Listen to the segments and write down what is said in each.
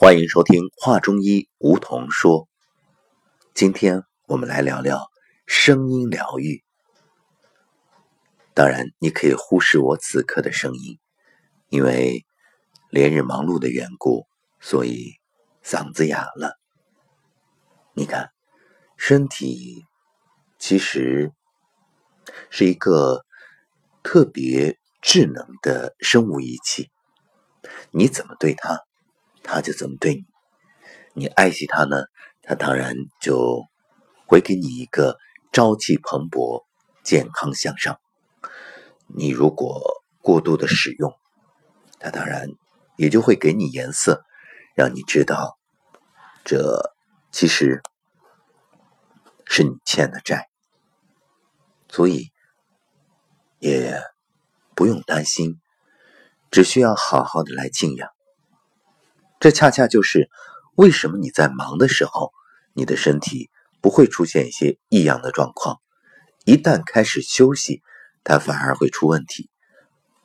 欢迎收听《画中医梧桐说》。今天我们来聊聊声音疗愈。当然，你可以忽视我此刻的声音，因为连日忙碌的缘故，所以嗓子哑了。你看，身体其实是一个特别智能的生物仪器，你怎么对它？他就怎么对你，你爱惜他呢，他当然就会给你一个朝气蓬勃、健康向上。你如果过度的使用，他当然也就会给你颜色，让你知道这其实是你欠的债。所以也不用担心，只需要好好的来静养。这恰恰就是为什么你在忙的时候，你的身体不会出现一些异样的状况。一旦开始休息，它反而会出问题，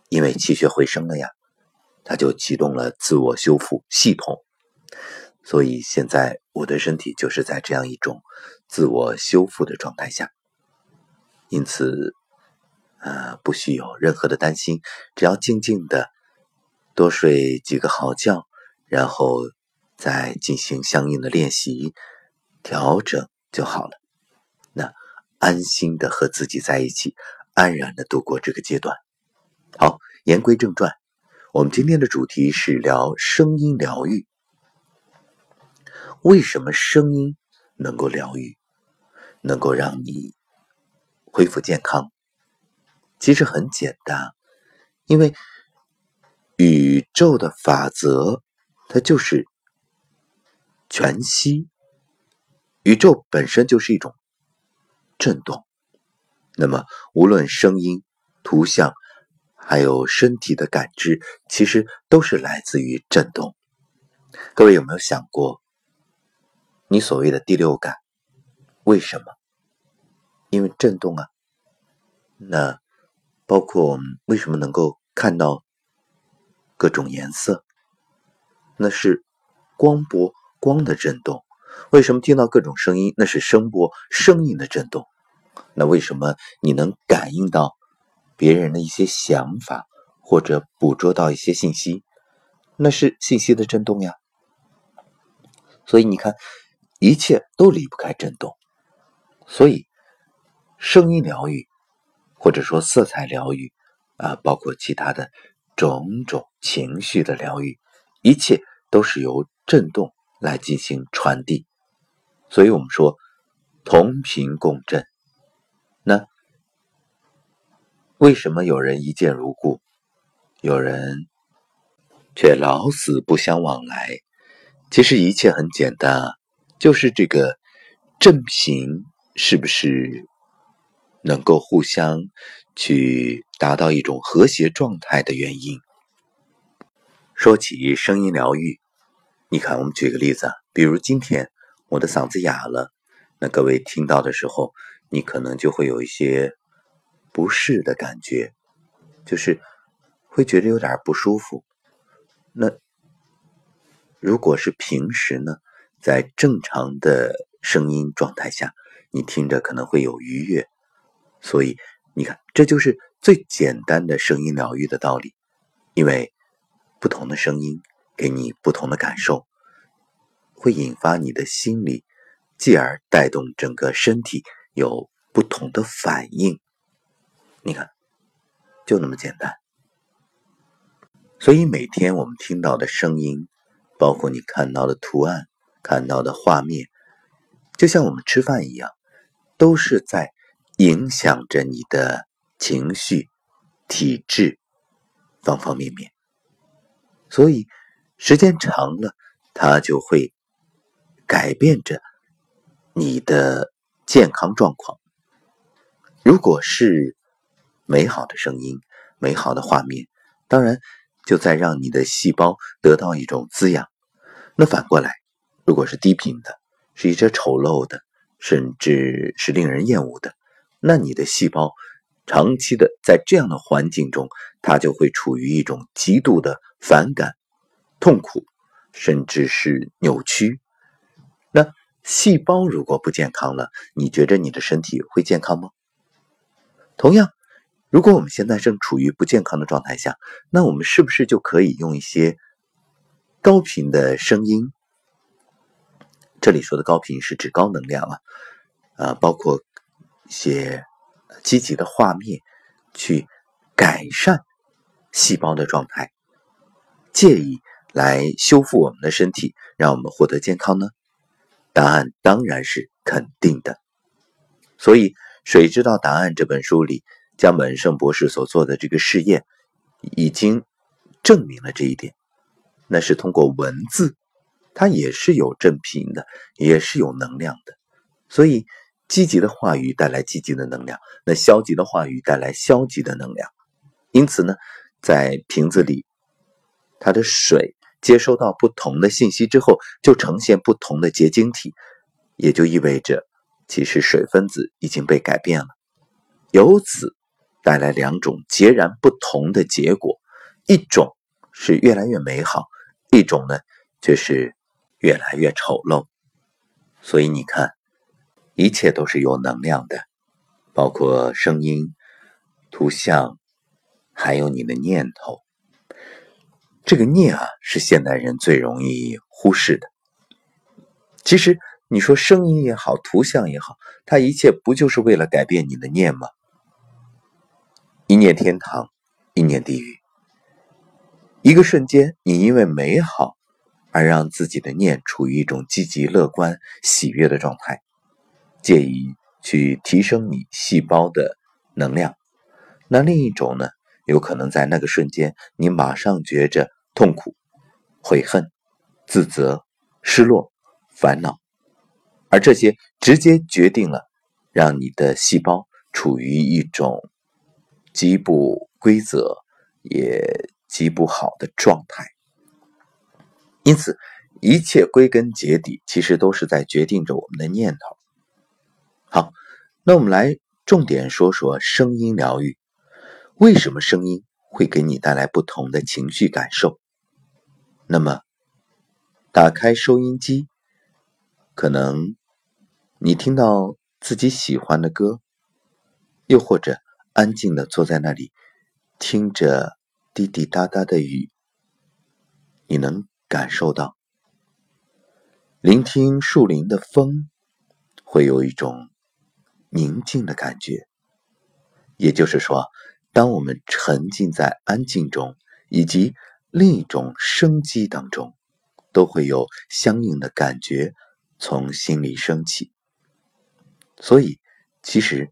因为气血回升了呀，它就启动了自我修复系统。所以现在我的身体就是在这样一种自我修复的状态下，因此，呃，不需有任何的担心，只要静静的多睡几个好觉。然后再进行相应的练习调整就好了。那安心的和自己在一起，安然的度过这个阶段。好，言归正传，我们今天的主题是聊声音疗愈。为什么声音能够疗愈，能够让你恢复健康？其实很简单，因为宇宙的法则。它就是全息，宇宙本身就是一种震动。那么，无论声音、图像，还有身体的感知，其实都是来自于震动。各位有没有想过，你所谓的第六感，为什么？因为震动啊。那包括我们为什么能够看到各种颜色？那是光波光的震动，为什么听到各种声音？那是声波声音的震动。那为什么你能感应到别人的一些想法，或者捕捉到一些信息？那是信息的震动呀。所以你看，一切都离不开震动。所以，声音疗愈，或者说色彩疗愈，啊，包括其他的种种情绪的疗愈。一切都是由振动来进行传递，所以我们说同频共振。那为什么有人一见如故，有人却老死不相往来？其实一切很简单啊，就是这个振频是不是能够互相去达到一种和谐状态的原因。说起声音疗愈，你看，我们举个例子啊，比如今天我的嗓子哑了，那各位听到的时候，你可能就会有一些不适的感觉，就是会觉得有点不舒服。那如果是平时呢，在正常的声音状态下，你听着可能会有愉悦。所以你看，这就是最简单的声音疗愈的道理，因为。不同的声音给你不同的感受，会引发你的心理，继而带动整个身体有不同的反应。你看，就那么简单。所以每天我们听到的声音，包括你看到的图案、看到的画面，就像我们吃饭一样，都是在影响着你的情绪、体质方方面面。所以，时间长了，它就会改变着你的健康状况。如果是美好的声音、美好的画面，当然就在让你的细胞得到一种滋养。那反过来，如果是低频的，是一些丑陋的，甚至是令人厌恶的，那你的细胞长期的在这样的环境中，他就会处于一种极度的。反感、痛苦，甚至是扭曲。那细胞如果不健康了，你觉着你的身体会健康吗？同样，如果我们现在正处于不健康的状态下，那我们是不是就可以用一些高频的声音？这里说的高频是指高能量啊，啊，包括一些积极的画面，去改善细胞的状态，借以来修复我们的身体，让我们获得健康呢？答案当然是肯定的。所以，《谁知道答案》这本书里，江本胜博士所做的这个试验，已经证明了这一点。那是通过文字。它也是有正频的，也是有能量的，所以积极的话语带来积极的能量，那消极的话语带来消极的能量。因此呢，在瓶子里，它的水接收到不同的信息之后，就呈现不同的结晶体，也就意味着，其实水分子已经被改变了，由此带来两种截然不同的结果，一种是越来越美好，一种呢却是。越来越丑陋，所以你看，一切都是有能量的，包括声音、图像，还有你的念头。这个念啊，是现代人最容易忽视的。其实你说声音也好，图像也好，它一切不就是为了改变你的念吗？一念天堂，一念地狱。一个瞬间，你因为美好。而让自己的念处于一种积极、乐观、喜悦的状态，借以去提升你细胞的能量。那另一种呢，有可能在那个瞬间，你马上觉着痛苦、悔恨、自责、失落、烦恼，而这些直接决定了让你的细胞处于一种极不规则、也极不好的状态。因此，一切归根结底，其实都是在决定着我们的念头。好，那我们来重点说说声音疗愈。为什么声音会给你带来不同的情绪感受？那么，打开收音机，可能你听到自己喜欢的歌，又或者安静的坐在那里，听着滴滴答答的雨，你能。感受到，聆听树林的风，会有一种宁静的感觉。也就是说，当我们沉浸在安静中，以及另一种生机当中，都会有相应的感觉从心里升起。所以，其实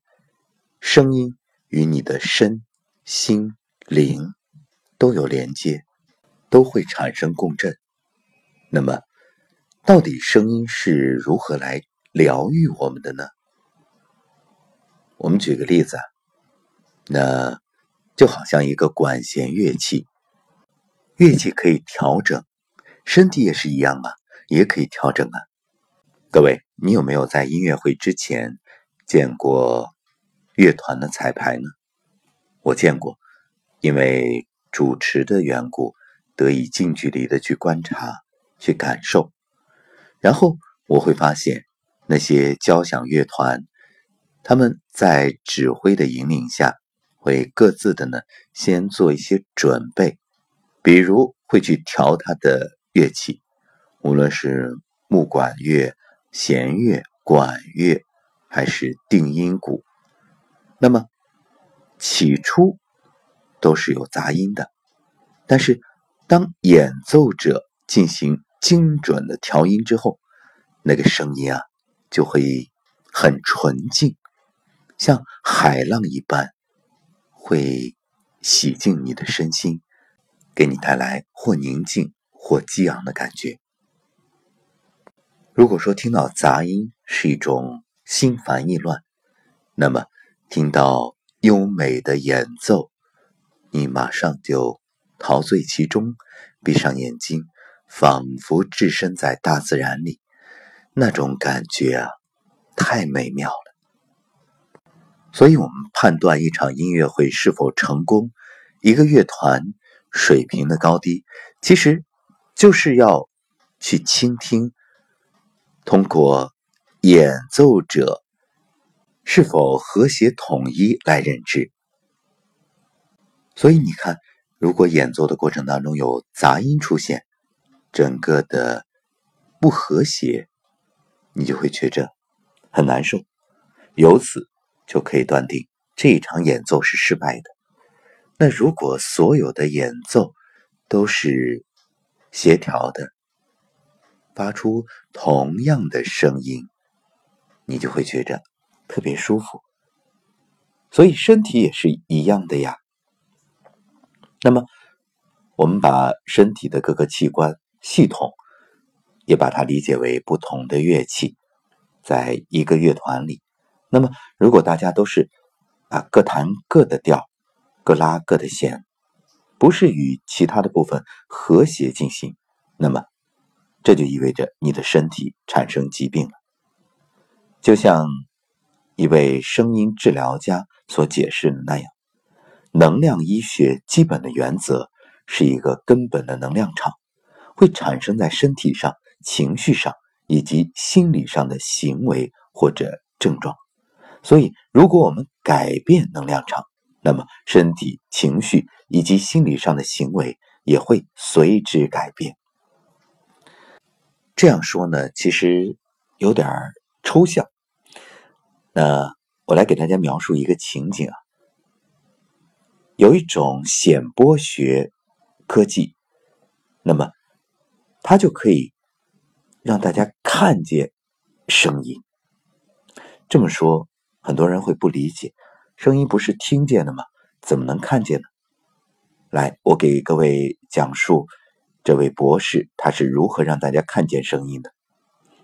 声音与你的身心灵都有连接，都会产生共振。那么，到底声音是如何来疗愈我们的呢？我们举个例子，那就好像一个管弦乐器，乐器可以调整，身体也是一样啊，也可以调整啊。各位，你有没有在音乐会之前见过乐团的彩排呢？我见过，因为主持的缘故，得以近距离的去观察。去感受，然后我会发现那些交响乐团，他们在指挥的引领下，会各自的呢先做一些准备，比如会去调他的乐器，无论是木管乐、弦乐、管乐，还是定音鼓，那么起初都是有杂音的，但是当演奏者进行精准的调音之后，那个声音啊，就会很纯净，像海浪一般，会洗净你的身心，给你带来或宁静或激昂的感觉。如果说听到杂音是一种心烦意乱，那么听到优美的演奏，你马上就陶醉其中，闭上眼睛。仿佛置身在大自然里，那种感觉啊，太美妙了。所以，我们判断一场音乐会是否成功，一个乐团水平的高低，其实就是要去倾听，通过演奏者是否和谐统一来认知。所以你看，如果演奏的过程当中有杂音出现，整个的不和谐，你就会觉着很难受，由此就可以断定这一场演奏是失败的。那如果所有的演奏都是协调的，发出同样的声音，你就会觉着特别舒服。所以身体也是一样的呀。那么，我们把身体的各个器官系统，也把它理解为不同的乐器，在一个乐团里。那么，如果大家都是啊各弹各的调，各拉各的弦，不是与其他的部分和谐进行，那么这就意味着你的身体产生疾病了。就像一位声音治疗家所解释的那样。能量医学基本的原则是一个根本的能量场，会产生在身体上、情绪上以及心理上的行为或者症状。所以，如果我们改变能量场，那么身体、情绪以及心理上的行为也会随之改变。这样说呢，其实有点抽象。那我来给大家描述一个情景啊。有一种显波学科技，那么它就可以让大家看见声音。这么说，很多人会不理解，声音不是听见的吗？怎么能看见呢？来，我给各位讲述这位博士他是如何让大家看见声音的。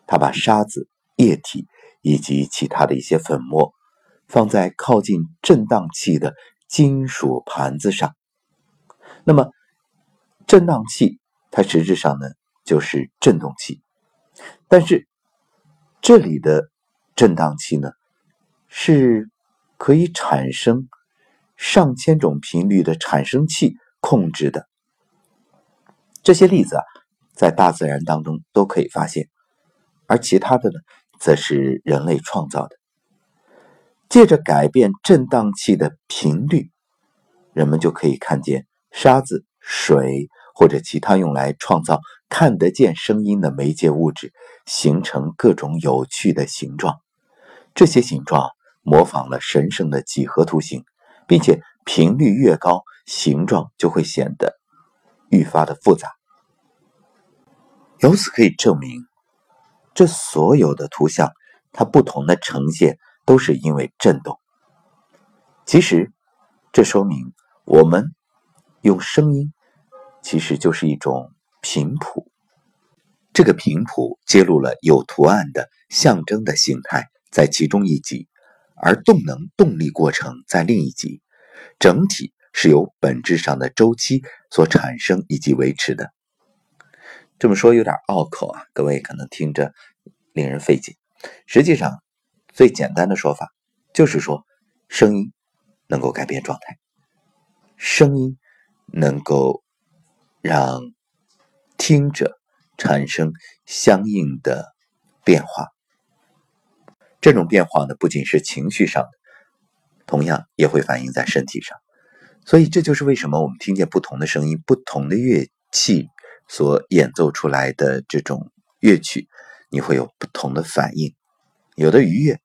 他把沙子、液体以及其他的一些粉末放在靠近振荡器的。金属盘子上，那么振荡器它实质上呢就是振动器，但是这里的振荡器呢是可以产生上千种频率的产生器控制的。这些例子啊，在大自然当中都可以发现，而其他的呢，则是人类创造的。借着改变振荡器的频率，人们就可以看见沙子、水或者其他用来创造看得见声音的媒介物质形成各种有趣的形状。这些形状模仿了神圣的几何图形，并且频率越高，形状就会显得愈发的复杂。由此可以证明，这所有的图像它不同的呈现。都是因为震动。其实，这说明我们用声音其实就是一种频谱。这个频谱揭露了有图案的象征的形态在其中一级，而动能动力过程在另一级。整体是由本质上的周期所产生以及维持的。这么说有点拗口啊，各位可能听着令人费解。实际上。最简单的说法就是说，声音能够改变状态，声音能够让听者产生相应的变化。这种变化呢，不仅是情绪上的，同样也会反映在身体上。所以，这就是为什么我们听见不同的声音、不同的乐器所演奏出来的这种乐曲，你会有不同的反应，有的愉悦。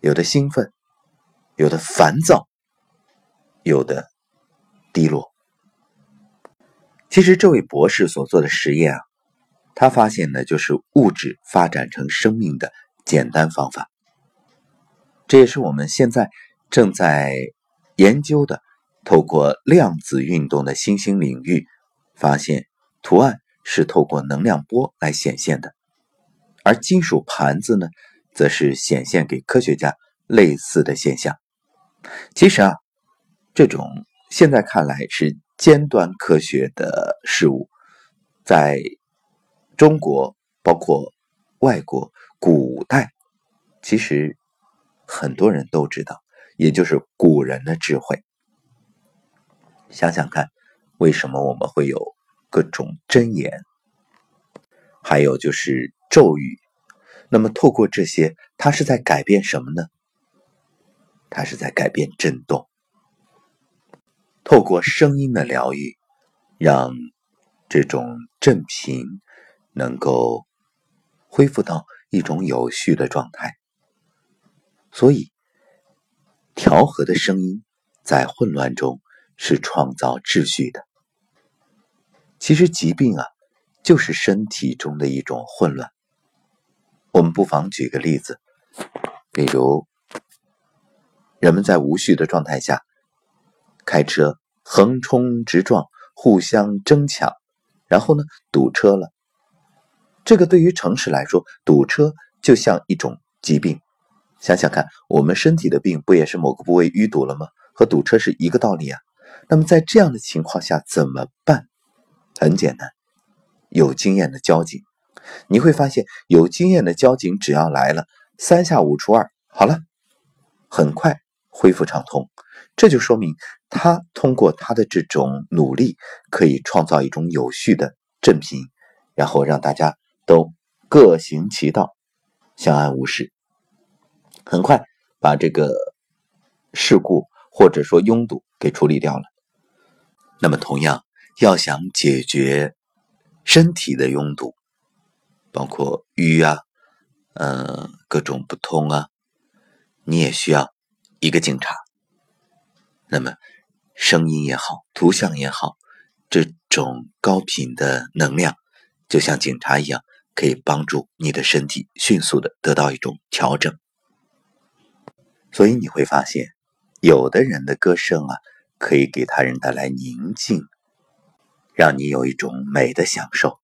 有的兴奋，有的烦躁，有的低落。其实，这位博士所做的实验啊，他发现的就是物质发展成生命的简单方法。这也是我们现在正在研究的，透过量子运动的新兴领域，发现图案是透过能量波来显现的，而金属盘子呢？则是显现给科学家类似的现象。其实啊，这种现在看来是尖端科学的事物，在中国，包括外国，古代其实很多人都知道，也就是古人的智慧。想想看，为什么我们会有各种箴言？还有就是咒语。那么，透过这些，它是在改变什么呢？它是在改变震动。透过声音的疗愈，让这种振频能够恢复到一种有序的状态。所以，调和的声音在混乱中是创造秩序的。其实，疾病啊，就是身体中的一种混乱。我们不妨举个例子，比如人们在无序的状态下开车，横冲直撞，互相争抢，然后呢堵车了。这个对于城市来说，堵车就像一种疾病。想想看，我们身体的病不也是某个部位淤堵了吗？和堵车是一个道理啊。那么在这样的情况下怎么办？很简单，有经验的交警。你会发现，有经验的交警只要来了，三下五除二，好了，很快恢复畅通。这就说明他通过他的这种努力，可以创造一种有序的振平，然后让大家都各行其道，相安无事，很快把这个事故或者说拥堵给处理掉了。那么，同样要想解决身体的拥堵。包括瘀啊，嗯，各种不通啊，你也需要一个警察。那么，声音也好，图像也好，这种高频的能量，就像警察一样，可以帮助你的身体迅速的得到一种调整。所以你会发现，有的人的歌声啊，可以给他人带来宁静，让你有一种美的享受。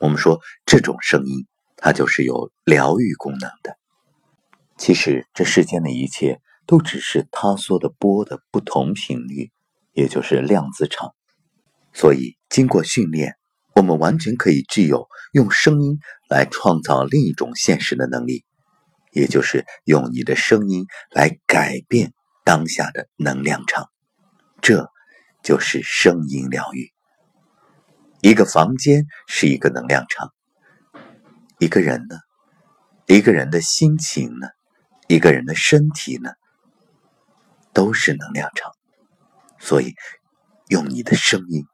我们说这种声音，它就是有疗愈功能的。其实这世间的一切都只是他说的波的不同频率，也就是量子场。所以经过训练，我们完全可以具有用声音来创造另一种现实的能力，也就是用你的声音来改变当下的能量场。这就是声音疗愈。一个房间是一个能量场，一个人呢，一个人的心情呢，一个人的身体呢，都是能量场。所以，用你的声音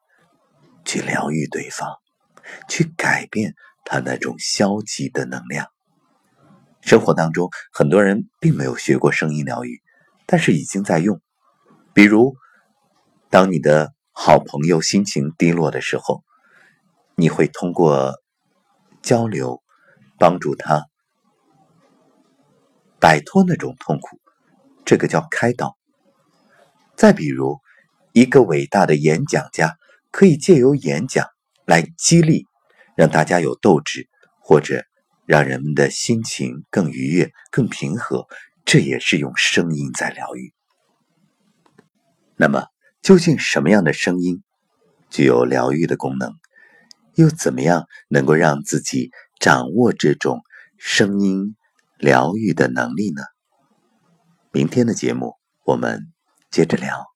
去疗愈对方，去改变他那种消极的能量。生活当中，很多人并没有学过声音疗愈，但是已经在用。比如，当你的好朋友心情低落的时候。你会通过交流帮助他摆脱那种痛苦，这个叫开导。再比如，一个伟大的演讲家可以借由演讲来激励，让大家有斗志，或者让人们的心情更愉悦、更平和，这也是用声音在疗愈。那么，究竟什么样的声音具有疗愈的功能？又怎么样能够让自己掌握这种声音疗愈的能力呢？明天的节目我们接着聊。